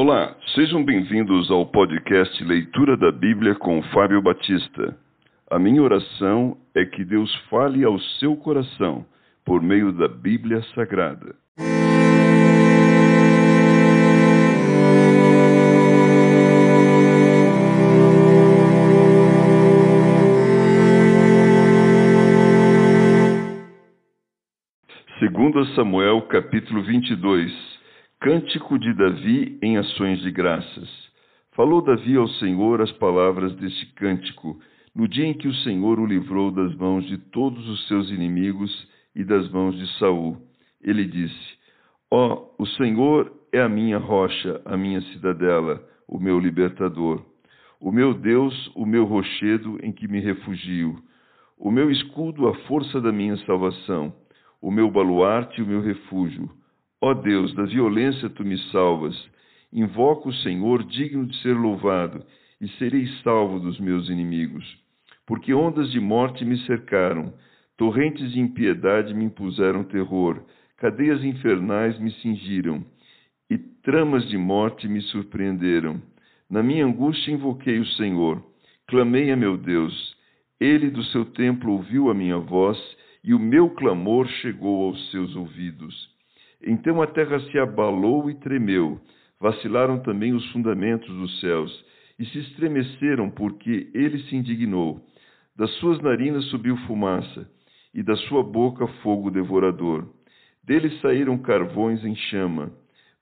Olá, sejam bem-vindos ao podcast Leitura da Bíblia com Fábio Batista. A minha oração é que Deus fale ao seu coração por meio da Bíblia Sagrada. Segundo Samuel, capítulo 22 Cântico de Davi em ações de graças. Falou Davi ao Senhor as palavras deste cântico, no dia em que o Senhor o livrou das mãos de todos os seus inimigos e das mãos de Saul. Ele disse: Ó, oh, o Senhor é a minha rocha, a minha cidadela, o meu libertador. O meu Deus, o meu rochedo em que me refugio. O meu escudo, a força da minha salvação. O meu baluarte o meu refúgio Ó Deus, da violência tu me salvas. Invoco o Senhor, digno de ser louvado, e serei salvo dos meus inimigos. Porque ondas de morte me cercaram, torrentes de impiedade me impuseram terror, cadeias infernais me cingiram, e tramas de morte me surpreenderam. Na minha angústia invoquei o Senhor, clamei a meu Deus. Ele do seu templo ouviu a minha voz, e o meu clamor chegou aos seus ouvidos. Então a terra se abalou e tremeu, vacilaram também os fundamentos dos céus, e se estremeceram, porque ele se indignou. Das suas narinas subiu fumaça, e da sua boca fogo devorador. Dele saíram carvões em chama.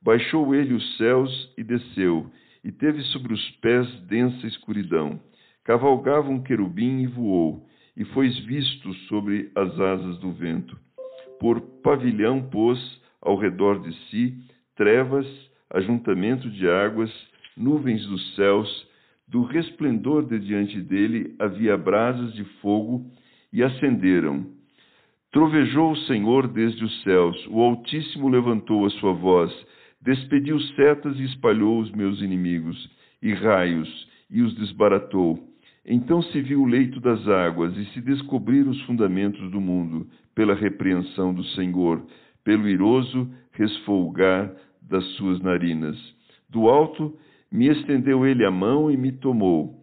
Baixou ele os céus e desceu, e teve sobre os pés densa escuridão. Cavalgava um querubim e voou, e foi visto sobre as asas do vento. Por pavilhão pôs ao redor de si trevas, ajuntamento de águas, nuvens dos céus, do resplendor de diante dele havia brasas de fogo e acenderam. Trovejou o Senhor desde os céus, o Altíssimo levantou a sua voz, despediu setas e espalhou os meus inimigos, e raios, e os desbaratou. Então se viu o leito das águas, e se descobriram os fundamentos do mundo, pela repreensão do Senhor, pelo iroso resfolgar das suas narinas. Do alto me estendeu ele a mão e me tomou.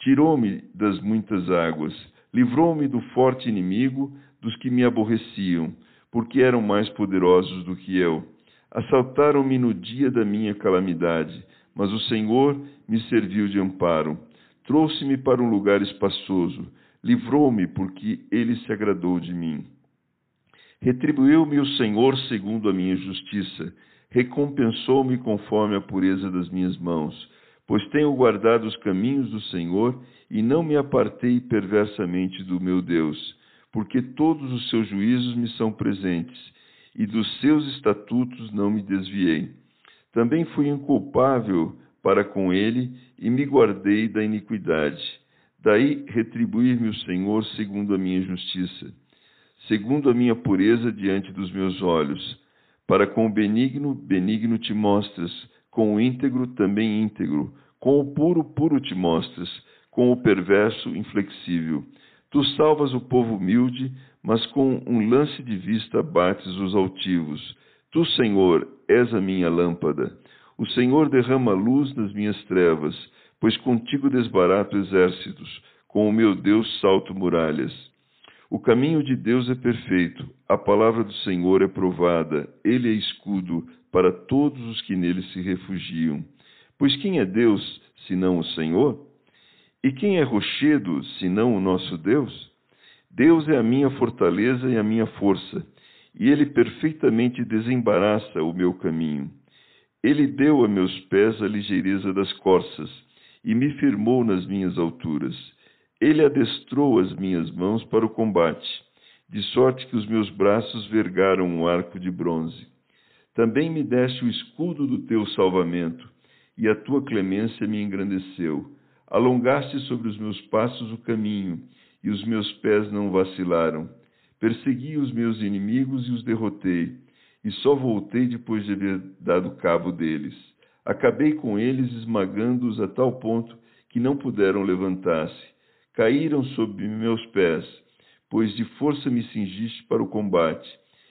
Tirou-me das muitas águas, livrou-me do forte inimigo, dos que me aborreciam, porque eram mais poderosos do que eu. Assaltaram-me no dia da minha calamidade, mas o Senhor me serviu de amparo. Trouxe-me para um lugar espaçoso, livrou-me porque ele se agradou de mim. Retribuiu-me o Senhor segundo a minha justiça, recompensou-me conforme a pureza das minhas mãos, pois tenho guardado os caminhos do Senhor e não me apartei perversamente do meu Deus, porque todos os seus juízos me são presentes e dos seus estatutos não me desviei. Também fui inculpável para com ele e me guardei da iniquidade. Daí retribuir-me o Senhor segundo a minha justiça segundo a minha pureza diante dos meus olhos. Para com o benigno, benigno te mostras, com o íntegro, também íntegro, com o puro, puro te mostras, com o perverso, inflexível. Tu salvas o povo humilde, mas com um lance de vista bates os altivos. Tu, Senhor, és a minha lâmpada. O Senhor derrama luz nas minhas trevas, pois contigo desbarato exércitos, com o meu Deus salto muralhas. O caminho de Deus é perfeito, a palavra do Senhor é provada, ele é escudo para todos os que nele se refugiam. Pois quem é Deus senão o Senhor? E quem é rochedo senão o nosso Deus? Deus é a minha fortaleza e a minha força, e ele perfeitamente desembaraça o meu caminho. Ele deu a meus pés a ligeireza das corças e me firmou nas minhas alturas. Ele adestrou as minhas mãos para o combate, de sorte que os meus braços vergaram um arco de bronze. Também me deste o escudo do teu salvamento, e a tua clemência me engrandeceu. Alongaste sobre os meus passos o caminho, e os meus pés não vacilaram. Persegui os meus inimigos e os derrotei, e só voltei depois de haver dado cabo deles. Acabei com eles, esmagando-os a tal ponto que não puderam levantar-se caíram sob meus pés, pois de força me cingiste para o combate,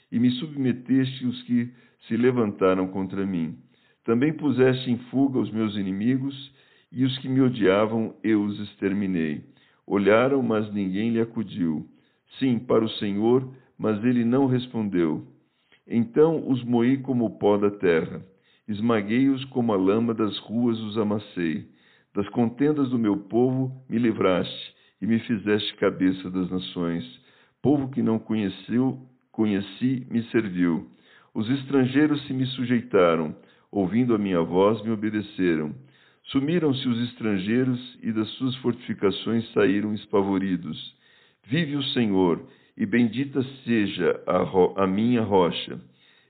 e me submeteste os que se levantaram contra mim. Também puseste em fuga os meus inimigos, e os que me odiavam eu os exterminei. Olharam, mas ninguém lhe acudiu. Sim, para o Senhor, mas ele não respondeu. Então os moí como o pó da terra, esmaguei-os como a lama das ruas os amassei. Das contendas do meu povo me livraste e me fizeste cabeça das nações. Povo que não conheceu, conheci, me serviu. Os estrangeiros se me sujeitaram, ouvindo a minha voz, me obedeceram. Sumiram-se os estrangeiros e das suas fortificações saíram espavoridos. Vive o Senhor, e bendita seja a, a minha rocha.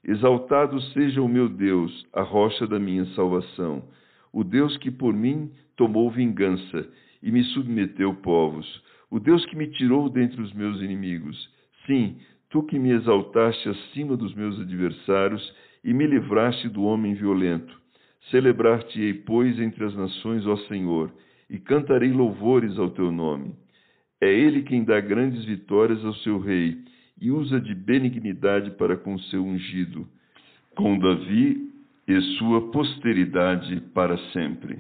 Exaltado seja o meu Deus, a rocha da minha salvação, o Deus que por mim tomou vingança e me submeteu povos, o Deus que me tirou dentre os meus inimigos. Sim, tu que me exaltaste acima dos meus adversários e me livraste do homem violento. Celebrar-te-ei, pois, entre as nações, ó Senhor, e cantarei louvores ao teu nome. É ele quem dá grandes vitórias ao seu rei e usa de benignidade para com seu ungido, com Davi e sua posteridade para sempre.